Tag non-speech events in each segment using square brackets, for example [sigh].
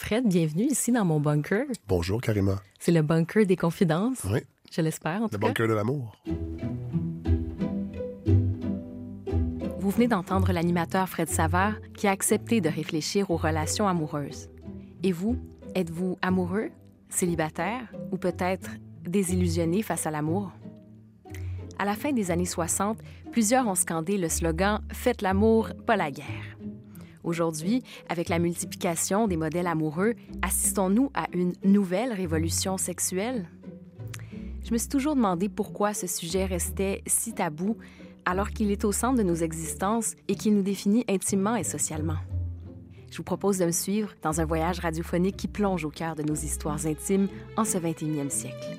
Fred, bienvenue ici dans mon bunker. Bonjour, Karima. C'est le bunker des confidences. Oui. Je l'espère, en tout Le cas. bunker de l'amour. Vous venez d'entendre l'animateur Fred Savard qui a accepté de réfléchir aux relations amoureuses. Et vous, êtes-vous amoureux, célibataire ou peut-être désillusionné face à l'amour? À la fin des années 60, plusieurs ont scandé le slogan Faites l'amour, pas la guerre. Aujourd'hui, avec la multiplication des modèles amoureux, assistons-nous à une nouvelle révolution sexuelle? Je me suis toujours demandé pourquoi ce sujet restait si tabou alors qu'il est au centre de nos existences et qu'il nous définit intimement et socialement. Je vous propose de me suivre dans un voyage radiophonique qui plonge au cœur de nos histoires intimes en ce 21e siècle.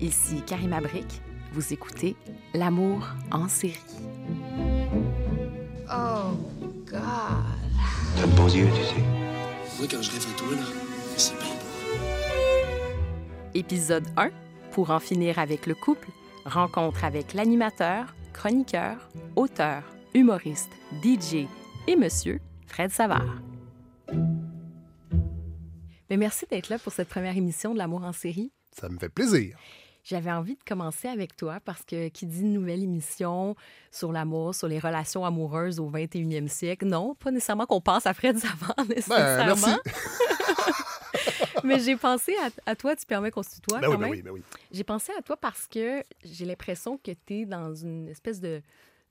Ici Karima Brick, vous écoutez L'amour en série. Oh. T'as de beaux yeux, tu sais. Moi, quand je rêve à toi, là, c'est bien beau. Épisode 1 Pour en finir avec le couple, rencontre avec l'animateur, chroniqueur, auteur, humoriste, DJ et monsieur Fred Savard. Mais merci d'être là pour cette première émission de L'amour en série. Ça me fait plaisir. J'avais envie de commencer avec toi parce que qui dit une nouvelle émission sur l'amour, sur les relations amoureuses au 21e siècle, non, pas nécessairement qu'on pense à Fred Savard [laughs] Ben, nécessairement. [laughs] Mais j'ai pensé à, à toi, tu permets qu'on se tutoie Ben quand oui, ben même? oui, ben oui. J'ai pensé à toi parce que j'ai l'impression que tu es dans une espèce de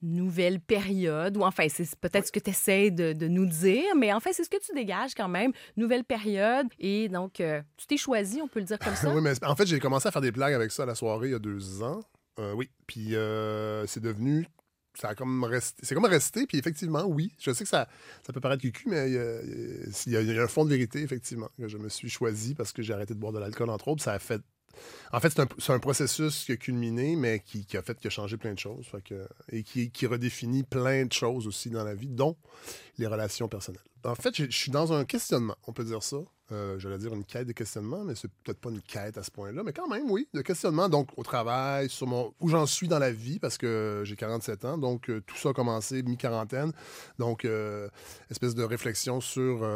nouvelle période, ou enfin, c'est peut-être ce que tu essaies de, de nous dire, mais en fait, c'est ce que tu dégages quand même. Nouvelle période, et donc, euh, tu t'es choisi, on peut le dire comme ça. [laughs] Oui, mais en fait, j'ai commencé à faire des blagues avec ça à la soirée il y a deux ans. Euh, oui. Puis euh, c'est devenu. Ça a comme resté. C'est comme resté, puis effectivement, oui. Je sais que ça, ça peut paraître cucu, mais il y, a, il y a- il y a un fond de vérité, effectivement, que je me suis choisi parce que j'ai arrêté de boire de l'alcool, entre autres. Ça a fait. En fait, c'est un, processus qui a culminé, mais qui, a fait qui a changé plein de choses. Et qui, redéfinit plein de choses aussi dans la vie, dont les relations personnelles. En fait, je suis dans un questionnement, on peut dire ça. Euh, J'allais dire une quête de questionnement, mais c'est peut-être pas une quête à ce point-là, mais quand même, oui, de questionnement. Donc, au travail, sur mon, où j'en suis dans la vie, parce que j'ai 47 ans, donc euh, tout ça a commencé mi-quarantaine. Donc, euh, espèce de réflexion sur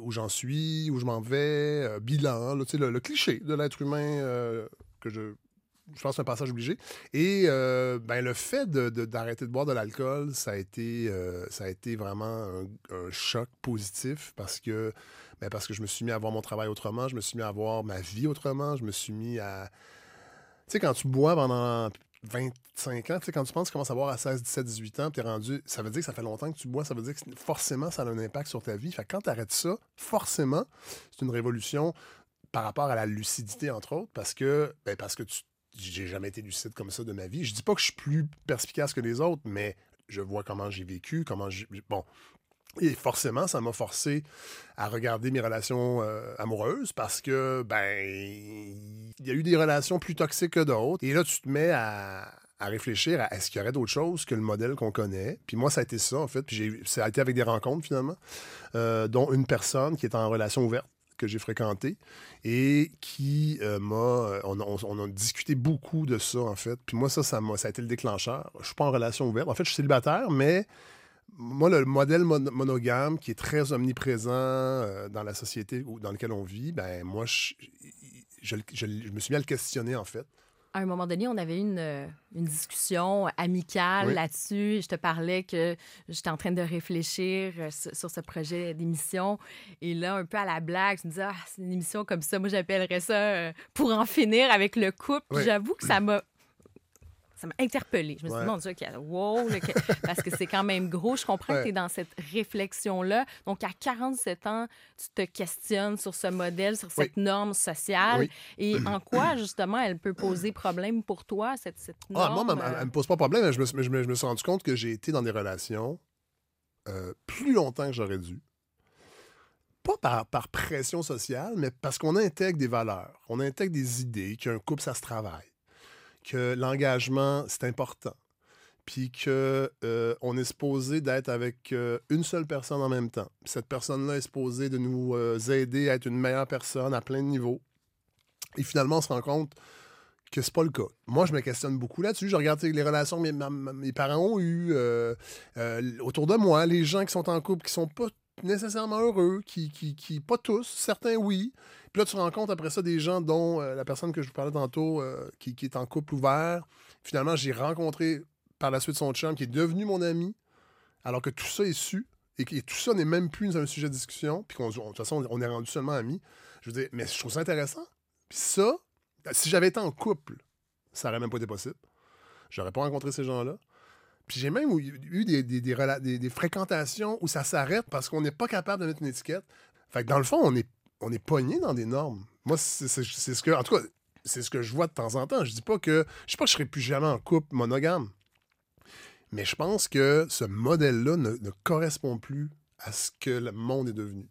où j'en suis, où je m'en vais, bilan, le, cliché de l'être humain que je. Je pense un passage obligé. Et euh, ben, le fait de- de- d'arrêter de, boire de l'alcool, ça, a été, euh, ça a été vraiment un, choc positif parce que, ben, parce que je me suis mis à voir mon travail autrement, je me suis mis à voir ma vie autrement, je me suis mis à... Tu sais, quand tu bois pendant 25 ans, tu sais, quand tu penses tu commences à boire à 16, 17, 18 ans, puis t'es rendu... Ça veut dire que ça fait longtemps que tu bois, ça veut dire que forcément, ça a un impact sur ta vie. Fait que quand tu arrêtes ça, forcément, c'est une révolution par rapport à la lucidité, entre autres, parce que, ben, parce que tu j'ai jamais été lucide comme ça de ma vie. Je dis pas que je suis plus perspicace que les autres, mais je vois comment j'ai vécu, comment j'ai. Bon. Et forcément, ça m'a forcé à regarder mes relations euh, amoureuses parce que, ben, il y a eu des relations plus toxiques que d'autres. Et là, tu te mets à, à réfléchir à est-ce qu'il y aurait d'autres choses que le modèle qu'on connaît. Puis moi, ça a été ça, en fait. Puis ça a été avec des rencontres, finalement, euh, dont une personne qui est en relation ouverte que j'ai fréquentée et qui euh, m'a... euh, On, a- a discuté beaucoup de ça, en fait. Puis moi, ça, ça, m'a- ça a été le déclencheur. Je suis pas en relation ouverte. En fait, je suis célibataire, mais moi, le modèle mon- monogame qui est très omniprésent euh, dans la société dans laquelle on vit, ben moi, je me suis mis à le questionner, en fait. À un moment donné, on avait eu une, euh, une discussion amicale Oui. là-dessus. Je te parlais que j'étais en train de réfléchir euh, sur ce projet d'émission. Et là, un peu à la blague, je me disais, ah, c'est une émission comme ça. Moi, j'appellerais ça euh, pour en finir avec le couple. Oui. J'avoue que ça m'a. Ça m'a interpellée. Je me suis dit, mon Dieu, qu'il y a- wow, le- [laughs] parce que c'est quand même gros. Je comprends que tu es dans cette réflexion-là. Donc, à 47 ans, tu te questionnes sur ce modèle, sur cette norme sociale. Oui. Et [clears throat] en quoi, justement, elle peut poser problème pour toi, cette, cette Ah, norme? moi, elle, euh, elle me pose pas problème. Je me, suis- je me- je me suis rendu compte que j'ai été dans des relations euh, plus longtemps que j'aurais dû. Pas par, par pression sociale, mais parce qu'on intègre des valeurs, on intègre des idées, qu'un couple, ça se travaille, que l'engagement, c'est important, puis que euh, est supposé d'être avec euh, une seule personne en même temps. Cette personne-là est supposée de nous euh, aider à être une meilleure personne à plein de niveaux. Et finalement, on se rend compte que c'est pas le cas. Moi, je me questionne beaucoup là-dessus. Je regarde les relations que mes parents ont eues euh, euh, autour de moi, les gens qui sont en couple, qui sont pas nécessairement heureux, qui, qui, qui, pas tous, certains oui. Puis là, tu rencontres après ça des gens dont euh, la personne que je vous parlais tantôt, euh, qui, qui est en couple ouvert. Finalement, j'ai rencontré par la suite son chum, qui est devenu mon ami, alors que tout ça est su, et tout ça n'est même plus un sujet de discussion, puis qu'on, de toute façon, on est rendu seulement amis. Je veux dire, mais je trouve ça intéressant. Puis ça, si j'avais été en couple, ça n'aurait même pas été possible. J'aurais pas rencontré ces gens-là. Puis j'ai même eu des, des, fréquentations où ça s'arrête parce qu'on n'est pas capable de mettre une étiquette. Fait que dans le fond, on est, on est pogné dans des normes. Moi, c'est ce que. En tout cas, c'est ce que je vois de temps en temps. Je dis pas que. Je dis pas que je serai plus jamais en couple monogame. Mais je pense que ce modèle-là ne, ne correspond plus à ce que le monde est devenu.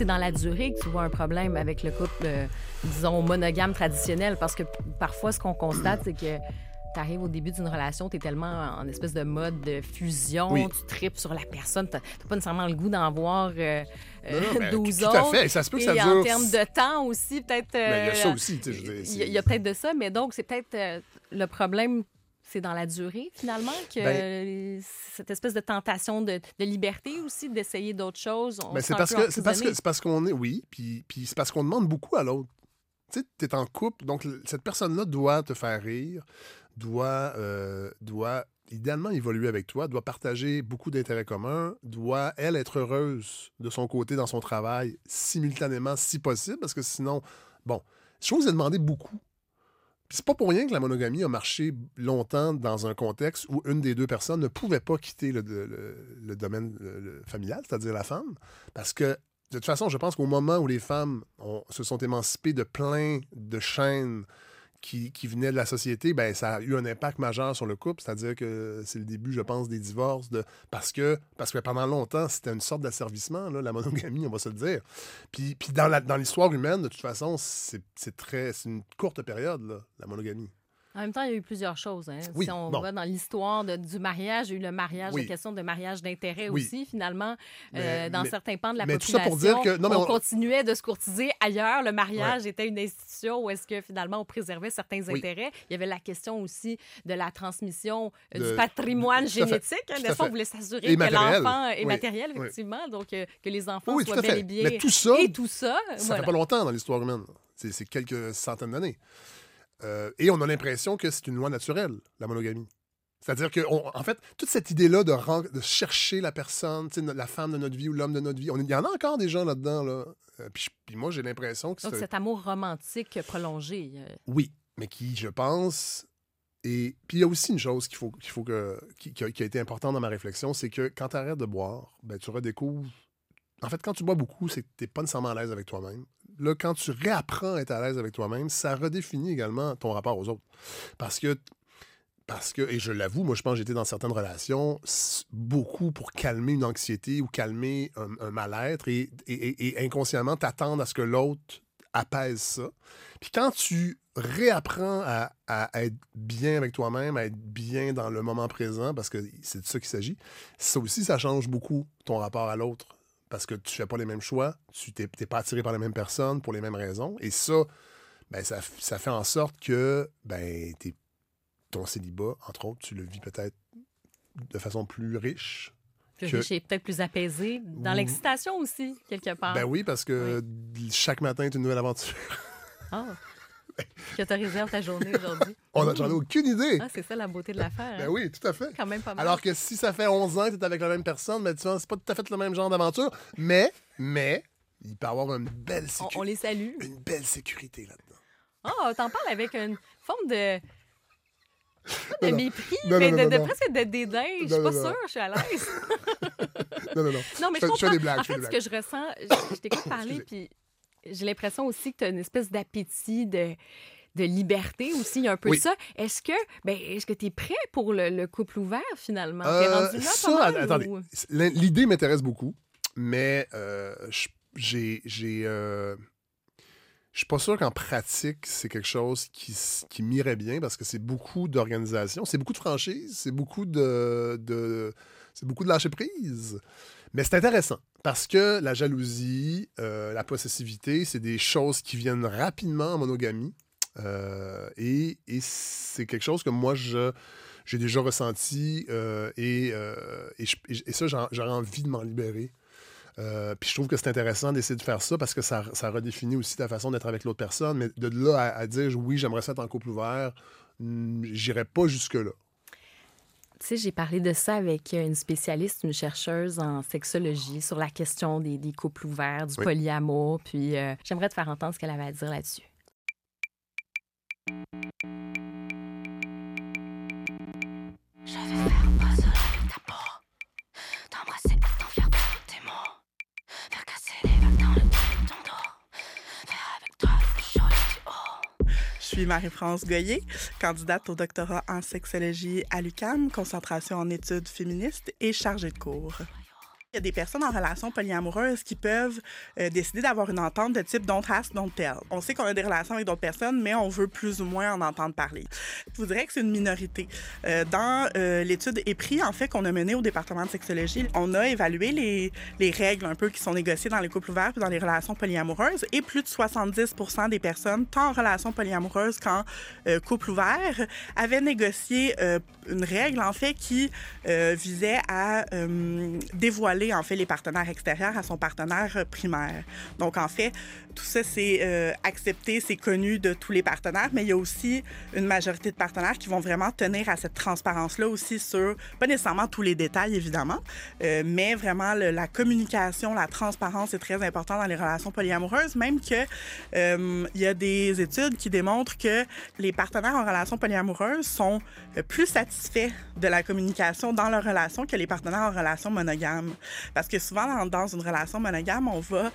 C'est dans la durée que tu vois un problème avec le couple, euh, disons, monogame traditionnel. Parce que parfois, ce qu'on constate, c'est que tu arrives au début d'une relation, tu es tellement en espèce de mode de fusion, tu tripes sur la personne, tu n'as pas nécessairement le goût d'en voir euh, euh, 12 tout, tout à fait. ça se peut que ça Et dure. en termes de temps aussi, peut-être. Mais il y a ça euh, aussi. tu sais, y il y a peut-être de ça, mais donc c'est peut-être euh, le problème. C'est dans la durée, finalement, que Ben- cette espèce de tentation de, de liberté aussi, d'essayer d'autres choses. Ben, c'est parce que c'est parce que c'est parce qu'on est oui, puis puis c'est parce qu'on demande beaucoup à l'autre. Tu sais, t'es en couple, donc cette personne-là doit te faire rire, doit euh, doit idéalement évoluer avec toi, doit partager beaucoup d'intérêts communs, doit elle être heureuse de son côté dans son travail simultanément si possible, parce que sinon, bon, je vous ai demandé beaucoup. C'est pas pour rien que la monogamie a marché longtemps dans un contexte où une des deux personnes ne pouvait pas quitter le, domaine familial, c'est-à-dire la femme. Parce que, de toute façon, je pense qu'au moment où les femmes se sont émancipées de plein de chaînes qui, venaient de la société, ben, ça a eu un impact majeur sur le couple. C'est-à-dire que c'est le début, je pense, des divorces. De... Parce, que, parce que pendant longtemps, c'était une sorte d'asservissement, la monogamie, on va se le dire. Puis, puis dans la- dans l'histoire humaine, de toute façon, c'est une courte période, là, la monogamie. En même temps, il y a eu plusieurs choses. hein. Oui, si on bon. va dans l'histoire du mariage, il y a eu le mariage, Oui. la question de mariage d'intérêt Oui. aussi, finalement, Mais- euh, dans mais- certains pans de la mais tout population. ça pour dire que- non, mais on, on- continuait de se courtiser ailleurs. Le mariage était une institution où est-ce que finalement on préservait certains intérêts. Il y avait la question aussi de la transmission euh, De- du patrimoine tout génétique. hein, Tout n'est-ce pas? On voulait s'assurer que l'enfant est matériel, effectivement, donc euh, que les enfants tout soient bel et bien. Mais tout ça, [laughs] Et tout ça, Ça voilà. fait pas longtemps dans l'histoire humaine. C'est quelques centaines d'années. Euh, et on a l'impression que c'est une loi naturelle, la monogamie. C'est-à-dire que, on- en fait, toute cette idée-là de, chercher la personne, la femme de notre vie ou l'homme de notre vie, on- il y en a encore des gens là-dedans. Là. Euh, puis, moi, j'ai l'impression que Donc, c'est... cet amour romantique prolongé. euh, Oui, mais qui, je pense... Et puis il y a aussi une chose qu'il faut, qu'il faut que, qui, qui a, qui a été importante dans ma réflexion, c'est que quand tu arrêtes de boire, ben, tu redécouvres... En fait, quand tu bois beaucoup, c'est que tu n'es pas nécessairement à l'aise avec toi-même. Là, quand tu réapprends à être à l'aise avec toi-même, ça redéfinit également ton rapport aux autres. Parce que, parce que et je l'avoue, moi, je pense que j'étais dans certaines relations beaucoup pour calmer une anxiété ou calmer un, mal-être et, inconsciemment t'attendre à ce que l'autre apaise ça. Puis quand tu réapprends à être bien avec toi-même, à être bien dans le moment présent, parce que c'est de ça qu'il s'agit, ça aussi, ça change beaucoup ton rapport à l'autre. Parce que tu fais pas les mêmes choix, tu t'es pas attiré par les mêmes personnes pour les mêmes raisons. Et ça, ben, ça, ça fait en sorte que ben, t'es- ton célibat, entre autres, tu le vis peut-être de façon plus riche. plus Que- riche et peut-être plus apaisé. Dans Ou- l'excitation aussi, quelque part. Ben oui, parce que chaque matin est une nouvelle aventure. Ah. [laughs] [laughs] que tu réserves ta journée aujourd'hui. [laughs] On a- J'en ai aucune idée. Ah, c'est ça la beauté de l'affaire. Ben hein. oui, tout à fait. Quand même pas mal. Alors que si ça fait 11 ans que tu es avec la même personne, ben, tu vois, c'est pas tout à fait le même genre d'aventure, mais, mais, il peut y avoir une belle, on, sécu- on les salue. une belle sécurité là-dedans. Ah, t'en parles avec une forme de. Pas de Non, mépris, Non, mais non, de, de non. presque de dédain. Je suis pas sûre, je suis à l'aise. [laughs] Non, non, non. Non, mais Je je, fais- je fais comprends. des blagues, En je fais fait, des ce que je ressens, je, je t'écoute [coughs] [coughs] parler, puis j'ai l'impression aussi que tu as une espèce d'appétit de, de liberté aussi. Il y a un peu Oui. ça. Est-ce que ben, est-ce que tu es prêt pour le, le couple ouvert, finalement? Euh, rendu là ça, mal, attendez, ou- l'idée m'intéresse beaucoup, mais euh, je- j'ai, j'ai, euh, je suis pas sûr qu'en pratique, c'est quelque chose qui, qui m'irait bien parce que c'est beaucoup d'organisation, c'est beaucoup de franchise, c'est beaucoup de, de- c'est beaucoup de lâcher prise. Mais c'est intéressant parce que la jalousie, euh, la possessivité, c'est des choses qui viennent rapidement en monogamie. Euh, et, c'est quelque chose que moi, j'ai déjà ressenti euh, et, ça, j'aurais envie de m'en libérer. Puis je trouve que c'est intéressant d'essayer de faire ça parce que ça, redéfinit aussi ta façon d'être avec l'autre personne. Mais de là à, dire oui, j'aimerais ça être en couple ouvert, hmm, j'irais pas jusque-là. Tu sais, j'ai parlé de ça avec euh, une spécialiste, une chercheuse en sexologie sur la question des, des couples ouverts, du Oui. polyamour. Puis euh, j'aimerais te faire entendre ce qu'elle avait à dire là-dessus. Je vais faire pas seul avec ta peau. T'embrasser et t'en faire perdre tes mots. Faire casser les vagues dans le Marie-France Goyer, candidate au doctorat en sexologie à l'UQAM, concentration en études féministes et chargée de cours. Il y a des personnes en relation polyamoureuses qui peuvent euh, décider d'avoir une entente de type don't ask, don't tell. On sait qu'on a des relations avec d'autres personnes, mais on veut plus ou moins en entendre parler. Je vous dirais que c'est une minorité. Euh, dans euh, l'étude EPRI, en fait, qu'on a menée au département de sexologie, on a évalué les, les règles un peu qui sont négociées dans les couples ouverts puis dans les relations polyamoureuses et plus de 70 des personnes, tant en relation polyamoureuse qu'en euh, couple ouvert, avaient négocié une règle, en fait, qui visait à euh, en fait, les partenaires extérieurs à son partenaire euh, primaire. Donc, en fait, tout ça, c'est euh, accepté, c'est connu de tous les partenaires, mais il y a aussi une majorité de partenaires qui vont vraiment tenir à cette transparence-là aussi sur, pas nécessairement tous les détails, évidemment, euh, mais vraiment la communication, la transparence est très important dans les relations polyamoureuses, même que y a des études qui démontrent que les partenaires en relation polyamoureuse sont plus satisfaits de la communication dans leur relation que les partenaires en relation monogame. Parce que souvent, dans, une relation monogame, on va...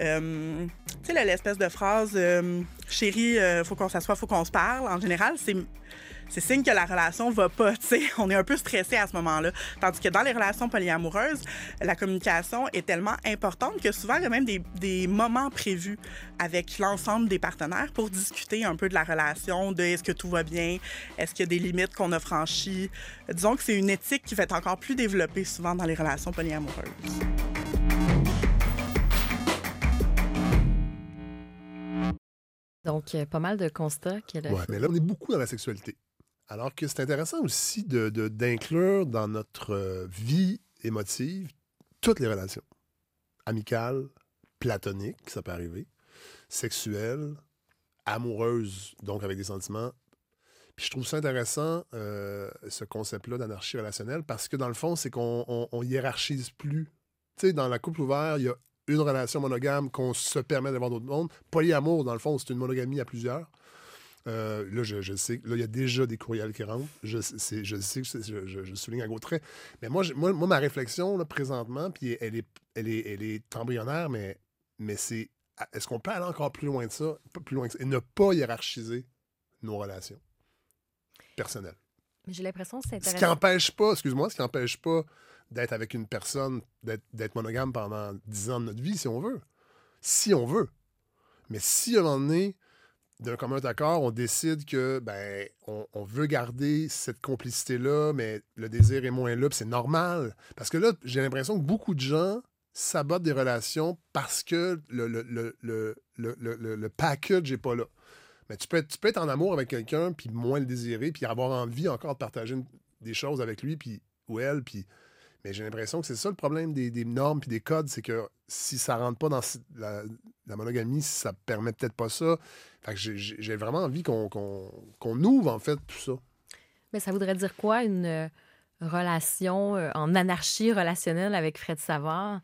euh, tu sais, l'espèce de phrase euh, Chérie, euh, faut qu'on s'assoie, faut qu'on se parle », en général, c'est c'est signe que la relation va pas, [laughs] tu sais. On est un peu stressé à ce moment-là. Tandis que dans les relations polyamoureuses, la communication est tellement importante que souvent, il y a même des, des moments prévus avec l'ensemble des partenaires pour discuter un peu de la relation, de est-ce que tout va bien, est-ce qu'il y a des limites qu'on a franchies. Disons que c'est une éthique qui va être encore plus développée souvent dans les relations polyamoureuses. Donc, pas mal de constats qu'elle a Ouais, mais là, on est beaucoup dans la sexualité. Alors que c'est intéressant aussi de- de- d'inclure dans notre euh, vie émotive toutes les relations. Amicales, platoniques, ça peut arriver, sexuelles, amoureuses, donc avec des sentiments. Puis je trouve ça intéressant, euh, ce concept-là d'anarchie relationnelle, parce que dans le fond, c'est qu'on on- on hiérarchise plus. Tu sais, dans la couple ouverte, il y a une relation monogame qu'on se permet d'avoir d'autres mondes. Polyamour, dans le fond, c'est une monogamie à plusieurs. Euh, là, je, je sais, là, il y a déjà des courriels qui rentrent. Je, sais- je sais je, je- je souligne à gros traits. Mais moi, moi, moi, ma réflexion, là, présentement, puis elle est, elle est, elle est embryonnaire, mais, mais c'est est-ce qu'on peut aller encore plus loin de ça, plus loin que ça, et ne pas hiérarchiser nos relations personnelles? J'ai l'impression que c'est Ce qui n'empêche pas, excuse-moi, ce qui n'empêche pas d'être avec une personne, d'être monogame pendant 10 ans de notre vie, si on veut. Si on veut. Mais si à un moment donné, d'un commun accord, on décide que ben on, veut garder cette complicité-là, mais le désir est moins là, c'est normal. Parce que là, j'ai l'impression que beaucoup de gens sabotent des relations parce que le, le, le, le, le, package n'est pas là. Mais tu peux, être, tu peux être en amour avec quelqu'un, puis moins le désirer, puis avoir envie encore de partager des choses avec lui, puis ou elle, puis... Mais j'ai l'impression que c'est ça le problème des, des normes puis des codes, c'est que si ça rentre pas dans la, la monogamie, ça permet peut-être pas ça. Fait que j'ai- vraiment envie qu'on qu'on- qu'on ouvre, en fait, tout ça. Mais ça voudrait dire quoi, une euh, relation euh, en anarchie relationnelle avec Fred Savard?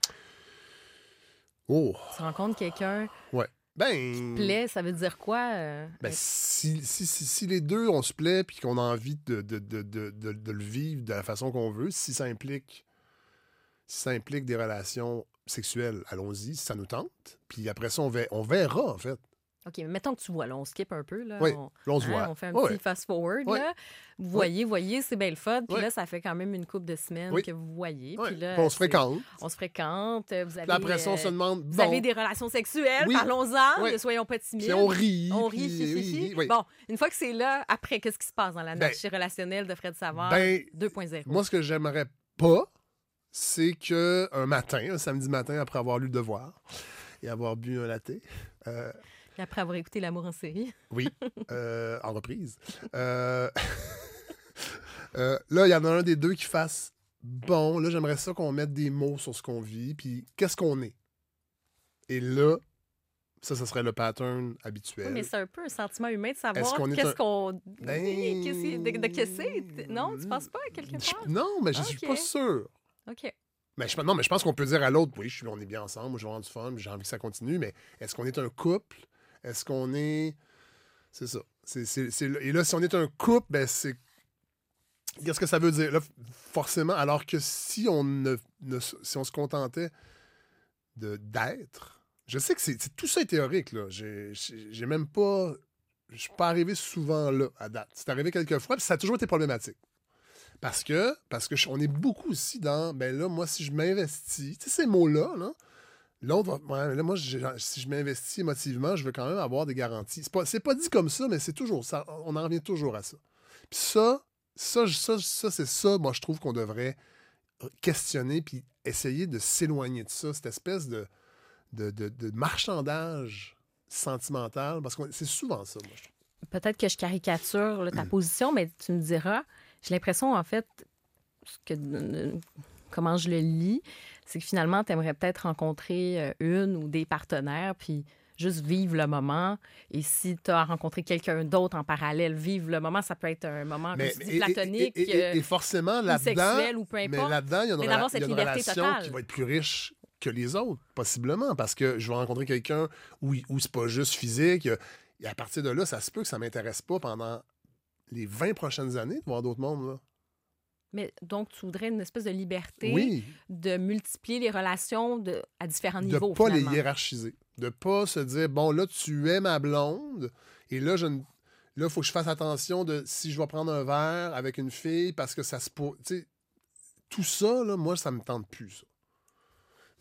Oh! Tu rencontres quelqu'un Ben... plaît, ça veut dire quoi? euh, Ben, si, si, si, si les deux, on se plaît puis qu'on a envie de, de, de, de, le vivre de la façon qu'on veut, si ça implique ça implique des relations sexuelles, allons-y, ça nous tente. Puis après ça, on, on verra, en fait. OK, mais mettons que tu vois, là, on skip un peu. Là, Oui, on, on se hein, voit. on fait un petit fast-forward. Vous voyez, voyez, c'est bien le fun. Puis là, ça fait quand même une couple de semaines que vous voyez. Puis là, on se fréquente. On se fréquente. Vous avez, après ça, on se euh, demande, Vous bon, avez des relations sexuelles, parlons-en, ne soyons pas timides. puis on rit. On rit, puis-. Bon, une fois que c'est là, après, qu'est-ce qui se passe dans l'anarchie relationnelle de Fred Savard? Ben, 2.0? Moi, ce que j'aimerais pas, c'est que un matin, un samedi matin, après avoir lu le devoir et avoir bu un latte, euh, Et après avoir écouté L'amour en série. oui, [laughs] euh, en reprise, euh, [laughs] euh, là, il y en a un des deux qui fasse bon, là, j'aimerais ça qu'on mette des mots sur ce qu'on vit, puis qu'est-ce qu'on est? Et là, ça, ce serait le pattern habituel. Oui, mais c'est un peu un sentiment humain de savoir qu'est-ce qu'on. Ben, Qu'est-ce- de, de que c'est? Non, tu penses pas à quelque Je- part? Non, mais je suis Ok. pas sûr. OK. Mais je, non, mais je pense qu'on peut dire à l'autre, oui, je suis, on est bien ensemble, je vais avoir du fun, j'ai envie que ça continue, mais est-ce qu'on est un couple? Est-ce qu'on est... C'est ça. C'est le- Et là, si on est un couple, ben c'est... Qu'est-ce que ça veut dire? Forcément, alors que si on, ne, si on se contentait d'être, je sais que c'est, tout ça est théorique, là. J'ai même pas... Je suis pas arrivé souvent là, à date. C'est arrivé quelques fois, puis ça a toujours été problématique. Parce que, parce que je- on est beaucoup aussi dans, ben là, moi, si je m'investis, tu sais, ces mots-là, là, l'autre va, là, moi, j'ai- si je m'investis émotivement, je veux quand même avoir des garanties. C'est pas, c'est pas dit comme ça, mais c'est toujours ça. On en revient toujours à ça. Puis ça, ça, ça, ça c'est ça, moi, je trouve qu'on devrait questionner puis essayer de s'éloigner de ça, cette espèce de, de, de- de marchandage sentimental, parce que c'est souvent ça, moi, je trouve. Peut-être que je caricature là, ta position, mais tu me diras. J'ai l'impression, en fait, que, comment je le lis, c'est que finalement, tu aimerais peut-être rencontrer euh, une ou des partenaires, puis juste vivre le moment. Et si tu as rencontré quelqu'un d'autre en parallèle, vivre le moment, ça peut être un moment, comme tu dis, et- et- platonique, et, et- et- euh, et forcément, là-dedans, sexuel, ou peu mais là-dedans, il y a une, mais rela- d'avoir il y a cette une liberté relation totale. qui va être plus riche que les autres, possiblement, parce que je vais rencontrer quelqu'un où, où c'est pas juste physique. Et à partir de là, ça se peut que ça m'intéresse pas pendant les 20 prochaines années de voir d'autres mondes. Là. Mais donc, tu voudrais une espèce de liberté Oui, de multiplier les relations de, à différents de niveaux. pas les hiérarchiser. De pas se dire, bon, là, tu es ma blonde, et là, je ne- Là, il faut que je fasse attention de si je vais prendre un verre avec une fille parce que ça se peut. Tu sais, tout ça, là, moi, ça me tente plus, ça.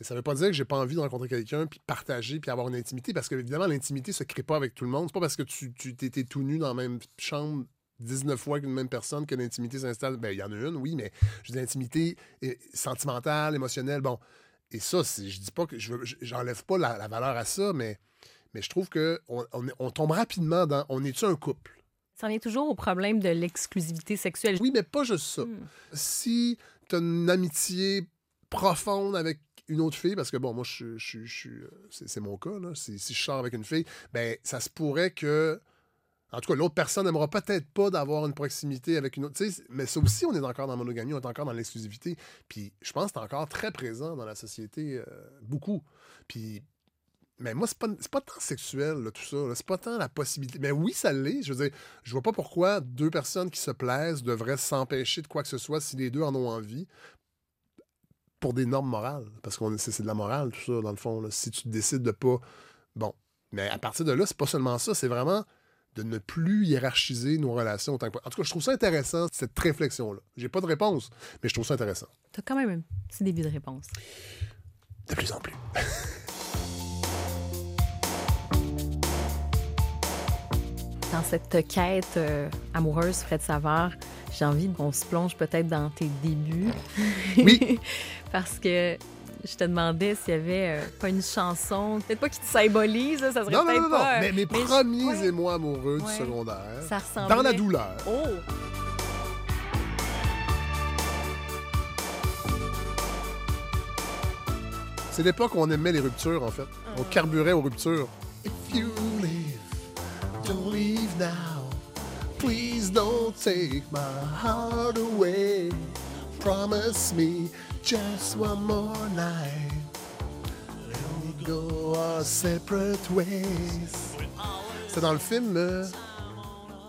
Ça veut pas dire que j'ai pas envie de rencontrer quelqu'un, puis partager, puis avoir une intimité, parce que, évidemment, l'intimité se crée pas avec tout le monde. C'est pas parce que tu tu- t'es tout nu dans la même chambre 19 fois qu'une même personne que l'intimité s'installe. Ben, il y en a une, oui, mais je dis l'intimité est sentimentale, émotionnelle, bon. Et ça, c'est- je dis pas que je veux- j'enlève pas la, la valeur à ça, mais, mais je trouve que on, on- on tombe rapidement dans on est-tu un couple? Ça en est toujours au problème de l'exclusivité sexuelle. Oui, mais pas juste ça. Hmm. Si tu as une amitié profonde avec une autre fille, parce que bon, moi, je, je, je, suis- euh, c'est, c'est mon cas, là. Si, si je sors avec une fille, ben ça se pourrait que. En tout cas, l'autre personne n'aimera peut-être pas d'avoir une proximité avec une autre. Mais ça aussi, on est encore dans la monogamie, on est encore dans l'exclusivité. Puis je pense que c'est encore très présent dans la société, euh, beaucoup. Puis. Mais moi, c'est pas, pas tant sexuel, tout ça. C'est pas tant la possibilité. Mais oui, ça l'est. Je veux dire, je vois pas pourquoi deux personnes qui se plaisent devraient s'empêcher de quoi que ce soit si les deux en ont envie pour des normes morales. Parce que c'est de la morale, tout ça, dans le fond. Si tu décides de pas. Bon. Mais à partir de là, c'est pas seulement ça, c'est vraiment de ne plus hiérarchiser nos relations autant que En tout cas, je trouve ça intéressant, cette réflexion-là. J'ai pas de réponse, mais je trouve ça intéressant. Tu as quand même un petit début de réponse. De plus en plus. [laughs] Dans cette quête euh, amoureuse, Fred Savard, j'ai envie qu'on se plonge peut-être dans tes débuts. Oui. [laughs] Parce que je te demandais s'il y avait euh, pas une chanson, peut-être pas qui te symbolise, ça serait Non, non, peut-être non, non. pas. euh, Mais mes je- premiers ouais, émois amoureux Ouais. du secondaire, ça ressemblait. dans la douleur. Oh! C'est l'époque où on aimait les ruptures, en fait. On Ah. carburait aux ruptures. If you leave, don't leave now. Please don't take my heart away. Promise me just one more night. Then we go our separate ways. C'était dans le film. euh,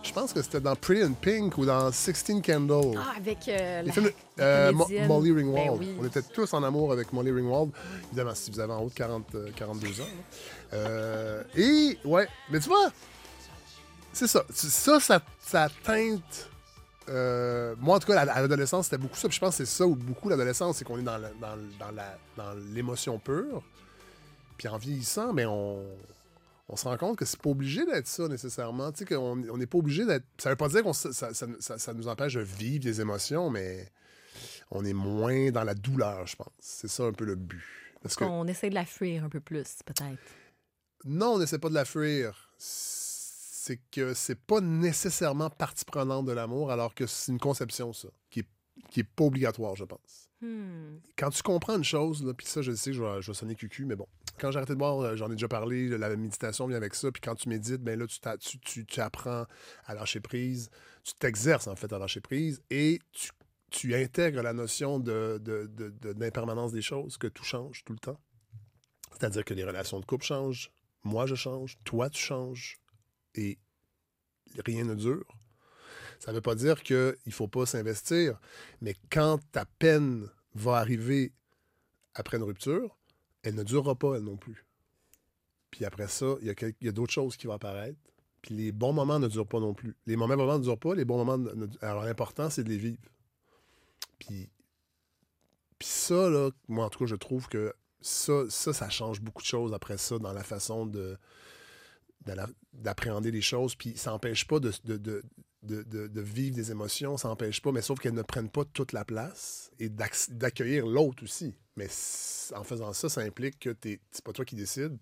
je pense que c'était dans Pretty in Pink ou dans Sixteen Candles. Ah, avec euh, Les films, euh, Mo-. Molly Ringwald. Ben oui. On était tous en amour avec Molly Ringwald. Évidemment, si vous avez en haut de 40, euh, 42 ans. et, ouais, mais tu vois, c'est Ça, ça, ça teinte. Euh, moi, en tout cas, à l'adolescence, c'était beaucoup ça. Puis je pense que c'est ça ou beaucoup l'adolescence, c'est qu'on est dans dans, dans la- dans l'émotion pure. Puis en vieillissant, mais on, on se rend compte que c'est pas obligé d'être ça nécessairement. Tu sais, qu'on on n'est pas obligé d'être. Ça veut pas dire qu'on ça, ça- ça- ça nous empêche de vivre des émotions, mais on est moins dans la douleur, je pense. C'est ça un peu le but. Parce que Qu'on essaie de la fuir un peu plus, peut-être. non, on n'essaie pas de la fuir. C'est que c'est pas nécessairement partie prenante de l'amour, alors que c'est une conception, ça, qui est, qui est pas obligatoire, je pense. Hmm. Quand tu comprends une chose, là, puis ça, je sais, je vais, je vais sonner cucu, mais bon. Quand j'ai arrêté de boire, euh, j'en ai déjà parlé, la méditation vient avec ça. Puis quand tu médites, ben là, tu, tu, tu- tu apprends à lâcher prise. Tu t'exerces, en fait, à lâcher prise. Et tu, tu intègres la notion de, de- de- de- d'impermanence des choses, que tout change tout le temps. C'est-à-dire que les relations de couple changent. Moi, je change. Toi, tu changes. Et rien ne dure. Ça ne veut pas dire qu'il ne faut pas s'investir, mais quand ta peine va arriver après une rupture, elle ne durera pas, elle non plus. Puis après ça, il y a, d'autres choses qui vont apparaître. Puis les bons moments ne durent pas non plus. Les mauvais moments ne durent pas, les bons moments... ne- Alors l'important, c'est de les vivre. Puis, puis ça, là, moi, en tout cas, je trouve que ça, ça, ça change beaucoup de choses après ça dans la façon de d'appréhender les choses. Puis ça n'empêche pas de, de, de, de- de- de vivre des émotions, ça n'empêche pas, mais sauf qu'elles ne prennent pas toute la place et d'acc- d'accueillir l'autre aussi. Mais en faisant ça, ça implique que t'es- c'est pas toi qui décides,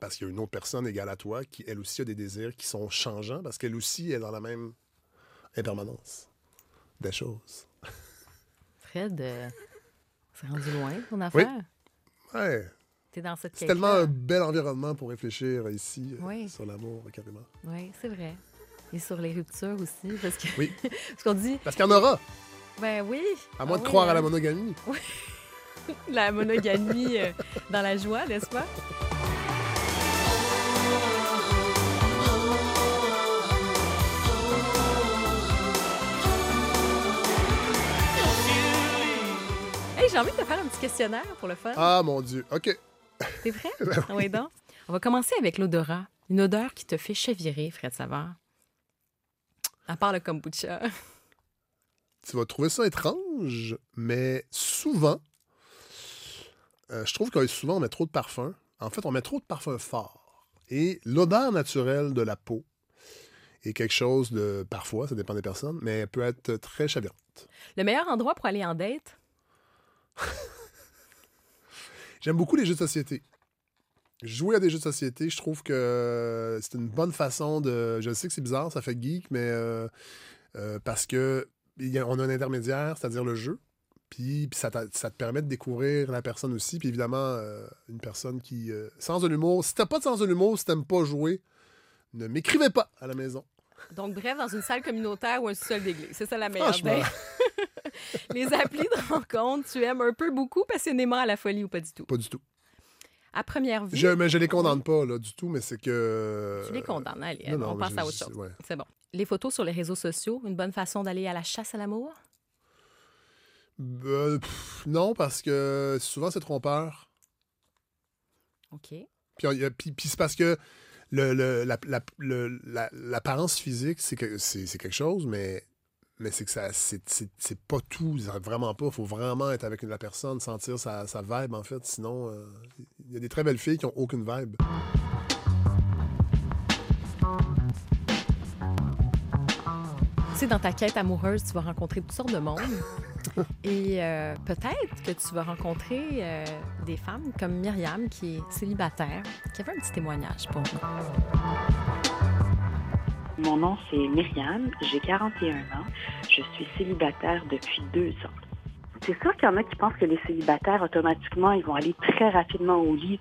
parce qu'il y a une autre personne égale à toi qui, elle aussi, a des désirs qui sont changeants, parce qu'elle aussi est dans la même impermanence des choses. Fred, euh, c'est rendu loin, ton affaire? Ouais, T'es dans cette c'est tellement un bel environnement pour réfléchir ici euh, Oui. sur l'amour, carrément. Oui, c'est vrai. Et sur les ruptures aussi, parce que Oui. [laughs] parce qu'on dit, Parce qu'il y en aura, ben oui. à moins ah de oui, croire à hein, la monogamie. [laughs] la monogamie euh, [laughs] dans la joie, n'est-ce pas? Hey, j'ai envie de te faire un petit questionnaire pour le fun. Ah, mon Dieu. OK. T'es prêt? [laughs] Ben Ah oui, donc? On va commencer avec l'odorat. Une odeur qui te fait chavirer, Fred Savard. À part le kombucha. [laughs] tu vas trouver ça étrange, mais souvent, euh, je trouve que souvent on met trop de parfum. En fait, on met trop de parfum fort. Et l'odeur naturelle de la peau est quelque chose de, parfois, ça dépend des personnes, mais elle peut être très chavirante. Le meilleur endroit pour aller en date? [laughs] J'aime beaucoup les jeux de société. Jouer à des jeux de société, je trouve que c'est une bonne façon de. Je sais que c'est bizarre, ça fait geek, mais euh, euh, parce que y a- on a un intermédiaire, c'est-à-dire le jeu. Puis, puis ça, te permet de découvrir la personne aussi. Puis évidemment, euh, une personne qui. euh, sens de l'humour. Si t'as pas de sens de l'humour, si t'aimes pas jouer, ne m'écrivez pas à la maison. Donc, bref, dans une salle communautaire ou un sol d'église. C'est ça la meilleure. [laughs] [laughs] Les applis de rencontre, tu aimes un peu, beaucoup, passionnément à la folie ou pas du tout? Pas du tout. À première vue, Je, mais je les condamne pas, là, du tout, mais c'est que. tu les condamnes. Allez, non, non, on passe à autre chose. ouais. C'est bon. Les photos sur les réseaux sociaux, une bonne façon d'aller à la chasse à l'amour? Euh, pff, non, parce que souvent c'est trompeur. OK. Puis, c'est parce que le, le- la- la- le- la- l'apparence physique, c'est que- c'est c'est quelque chose, mais, mais c'est que ça c'est- c'est c'est pas tout, vraiment pas. Il faut vraiment être avec la personne, sentir sa, sa vibe, en fait. Sinon, euh, il y a des très belles filles qui ont aucune vibe. Tu sais, dans ta quête amoureuse, tu vas rencontrer toutes sortes de monde. [laughs] Et euh, peut-être que tu vas rencontrer euh, des femmes comme Myriam, qui est célibataire, qui avait un petit témoignage pour nous. Mon nom, c'est Myriam, j'ai 41 ans. Je suis célibataire depuis deux ans. C'est sûr qu'il y en a qui pensent que les célibataires, automatiquement, ils vont aller très rapidement au lit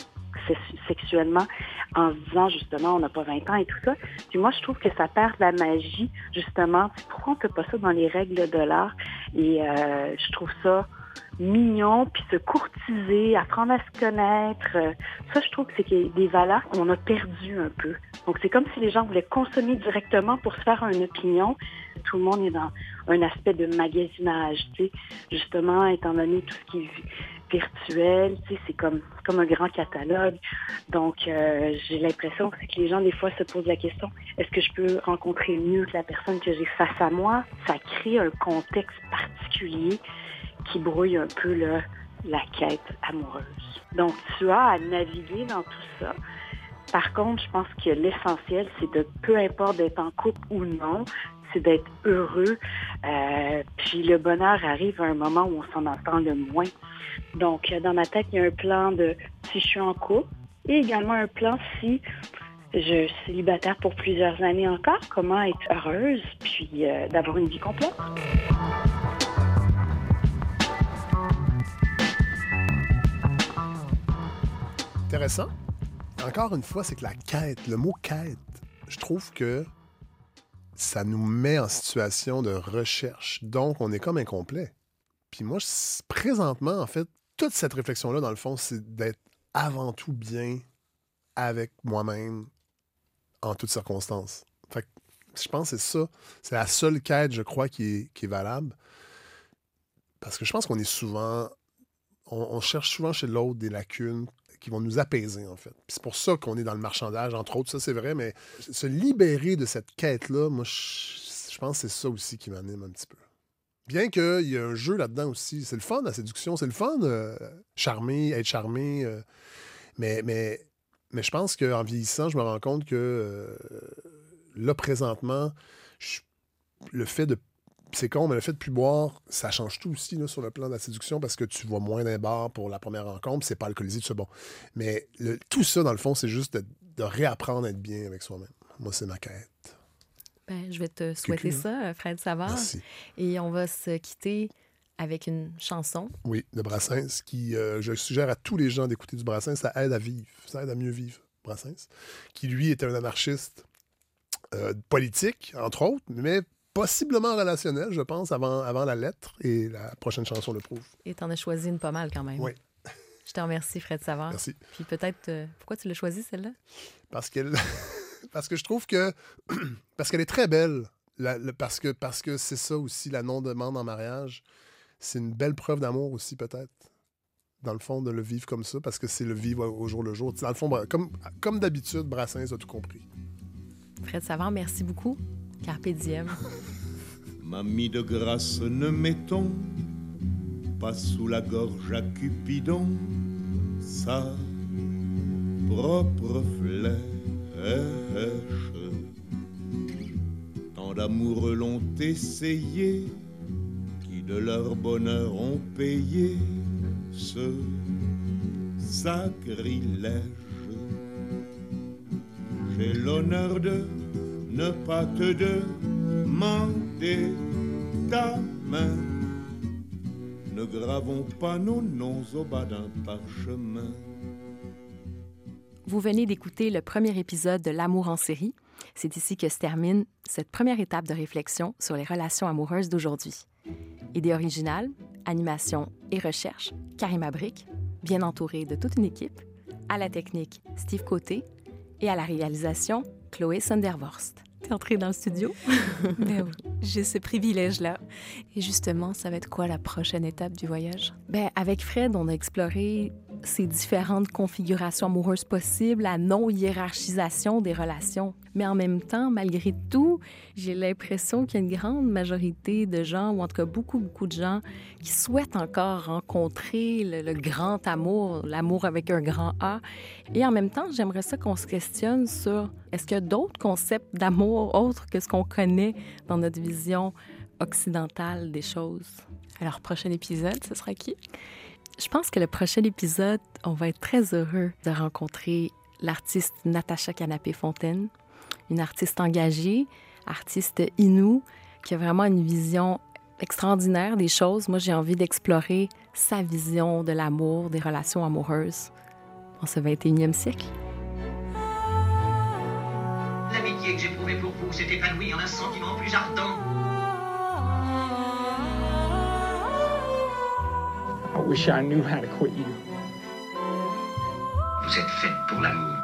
se- sexuellement en se disant, justement, on n'a pas 20 ans et tout ça. Puis moi, je trouve que ça perd la magie, justement. Pourquoi on ne fait pas ça dans les règles de l'art? Et euh, je trouve ça mignon, puis se courtiser, apprendre à se connaître. Ça, je trouve que c'est des valeurs qu'on a perdues un peu. Donc, c'est comme si les gens voulaient consommer directement pour se faire une opinion. Tout le monde est dans un aspect de magasinage, tu sais. Justement, étant donné tout ce qui est vi- virtuel, tu sais, c'est comme, comme un grand catalogue. Donc, euh, j'ai l'impression que les gens, des fois, se posent la question, est-ce que je peux rencontrer mieux que la personne que j'ai face à moi? Ça crée un contexte particulier qui brouille un peu la quête amoureuse. Donc, tu as à naviguer dans tout ça. Par contre, je pense que l'essentiel, c'est de peu importe d'être en couple ou non, c'est d'être heureux. Euh, puis le bonheur arrive à un moment où on s'en entend le moins. Donc, euh, dans ma tête, il y a un plan de si je suis en couple et également un plan si je suis célibataire pour plusieurs années encore, comment être heureuse, puis euh, d'avoir une vie complète. Intéressant. Encore une fois, c'est que la quête, le mot quête, je trouve que ça nous met en situation de recherche. Donc, on est comme incomplet. Puis moi, présentement, en fait, toute cette réflexion-là, dans le fond, c'est d'être avant tout bien avec moi-même en toutes circonstances. Fait que je pense que c'est ça. C'est la seule quête, je crois, qui est, valable. Parce que je pense qu'on est souvent. On cherche souvent chez l'autre des lacunes qui vont nous apaiser, en fait. C'est pour ça qu'on est dans le marchandage, entre autres. Ça, c'est vrai, mais se libérer de cette quête-là, moi, je, pense que c'est ça aussi qui m'anime un petit peu. Bien qu'il y ait un jeu là-dedans aussi. C'est le fun, la séduction. C'est le fun, euh, charmer, être charmé. euh, mais, je pense qu'en vieillissant, je me rends compte que euh, là, présentement, le fait de. C'est con, mais le fait de plus boire, ça change tout aussi là, sur le plan de la séduction parce que tu vois moins d'un bar pour la première rencontre, c'est pas alcoolisé, tout ça. Bon. Mais le- tout ça, dans le fond, c'est juste de, de réapprendre à être bien avec soi-même. Moi, c'est ma quête. Ben, je vais te souhaiter hein? ça, Fred Savard. Merci. Et on va se quitter avec une chanson. Oui, de Brassens, qui, euh, je suggère à tous les gens d'écouter du Brassens, ça aide à vivre, ça aide à mieux vivre, Brassens, qui lui était un anarchiste euh, politique, entre autres, mais possiblement relationnel, je pense, avant, avant la lettre, et la prochaine chanson le prouve. Et t'en as choisi une pas mal quand même. Oui. Je te remercie, Fred Savard. Merci. Puis peut-être, euh, pourquoi tu l'as choisi celle-là? Parce qu'elle, [laughs] parce que je trouve que, [clears throat] parce qu'elle est très belle, La- le- parce que, parce que c'est ça aussi, la non-demande en mariage, c'est une belle preuve d'amour aussi, peut-être. Dans le fond, de le vivre comme ça, parce que c'est le vivre au jour le jour. Dans le fond, comme, comme d'habitude, Brassens a tout compris. Fred Savard, merci beaucoup. Carpe. Mamie de grâce, ne mettons pas sous la gorge à Cupidon sa propre flèche. Tant d'amoureux l'ont essayé, qui de leur bonheur ont payé ce sacrilège. J'ai l'honneur de ne pas te demander ta main. Ne gravons pas nos noms au bas d'un parchemin. Vous venez d'écouter le premier épisode de L'amour en série. C'est ici que se termine cette première étape de réflexion sur les relations amoureuses d'aujourd'hui. Idée originale, animation et recherche, Karima Brick, bien entourée de toute une équipe. À la technique, Steve Côté. Et à la réalisation, Chloé Sondervorst. T'es entrée dans le studio? [laughs] Ben oui, j'ai ce privilège-là. Et justement, ça va être quoi la prochaine étape du voyage? Ben, avec Fred, on a exploré ces différentes configurations amoureuses possibles, la non-hiérarchisation des relations. Mais en même temps, malgré tout, j'ai l'impression qu'il y a une grande majorité de gens, ou en tout cas beaucoup, beaucoup de gens, qui souhaitent encore rencontrer le, le grand amour, l'amour avec un grand A. Et en même temps, j'aimerais ça qu'on se questionne sur est-ce qu'il y a d'autres concepts d'amour autres que ce qu'on connaît dans notre vision occidentale des choses? Alors, prochain épisode, ce sera qui? Je pense que le prochain épisode, on va être très heureux de rencontrer l'artiste Natacha Canapé-Fontaine, une artiste engagée, artiste inou, qui a vraiment une vision extraordinaire des choses. Moi, j'ai envie d'explorer sa vision de l'amour, des relations amoureuses en ce 21e siècle. L'amitié que j'éprouvais pour vous s'est épanouie en un sentiment plus ardent. I wish I knew how to quit you. Vous êtes faite pour l'amour.